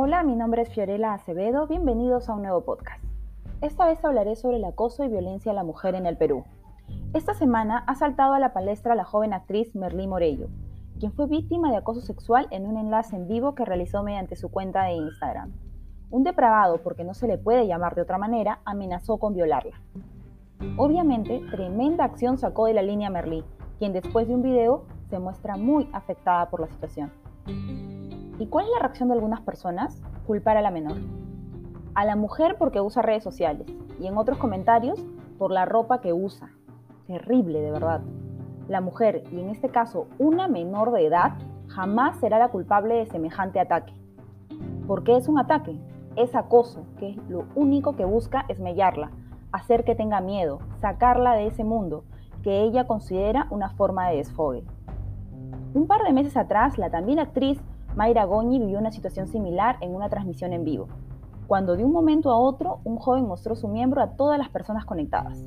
Hola, mi nombre es Fiorella Acevedo, bienvenidos a un nuevo podcast. Esta vez hablaré sobre el acoso y violencia a la mujer en el Perú. Esta semana ha saltado a la palestra la joven actriz Merlí Morello, quien fue víctima de acoso sexual en un enlace en vivo que realizó mediante su cuenta de Instagram. Un depravado, porque no se le puede llamar de otra manera, amenazó con violarla. Obviamente, tremenda acción sacó de la línea Merlí, quien después de un video se muestra muy afectada por la situación. ¿Y cuál es la reacción de algunas personas? Culpar a la menor. A la mujer porque usa redes sociales y en otros comentarios por la ropa que usa. Terrible, de verdad. La mujer, y en este caso una menor de edad, jamás será la culpable de semejante ataque. ¿Por qué es un ataque? Es acoso, que lo único que busca es mellarla, hacer que tenga miedo, sacarla de ese mundo que ella considera una forma de desfogue. Un par de meses atrás, la también actriz Mayra Goñi vivió una situación similar en una transmisión en vivo, cuando de un momento a otro un joven mostró su miembro a todas las personas conectadas.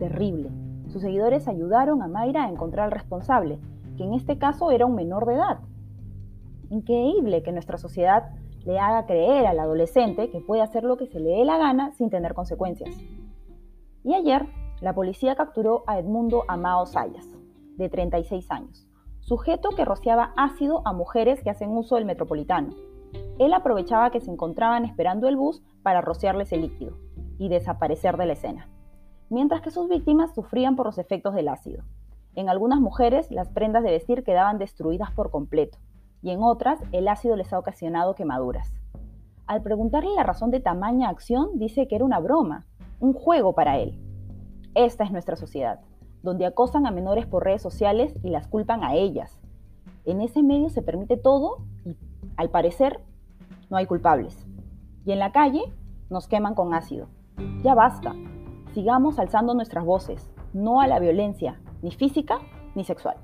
Terrible. Sus seguidores ayudaron a Mayra a encontrar al responsable, que en este caso era un menor de edad. Increíble que nuestra sociedad le haga creer al adolescente que puede hacer lo que se le dé la gana sin tener consecuencias. Y ayer, la policía capturó a Edmundo Amao Sayas, de 36 años, sujeto que rociaba ácido a mujeres que hacen uso del metropolitano. Él aprovechaba que se encontraban esperando el bus para rociarles el líquido y desaparecer de la escena, mientras que sus víctimas sufrían por los efectos del ácido. En algunas mujeres las prendas de vestir quedaban destruidas por completo y en otras el ácido les ha ocasionado quemaduras. Al preguntarle la razón de tamaña acción, dice que era una broma, un juego para él. Esta es nuestra sociedad donde acosan a menores por redes sociales y las culpan a ellas. En ese medio se permite todo y, al parecer, no hay culpables. Y en la calle nos queman con ácido. Ya basta. Sigamos alzando nuestras voces, no a la violencia, ni física ni sexual.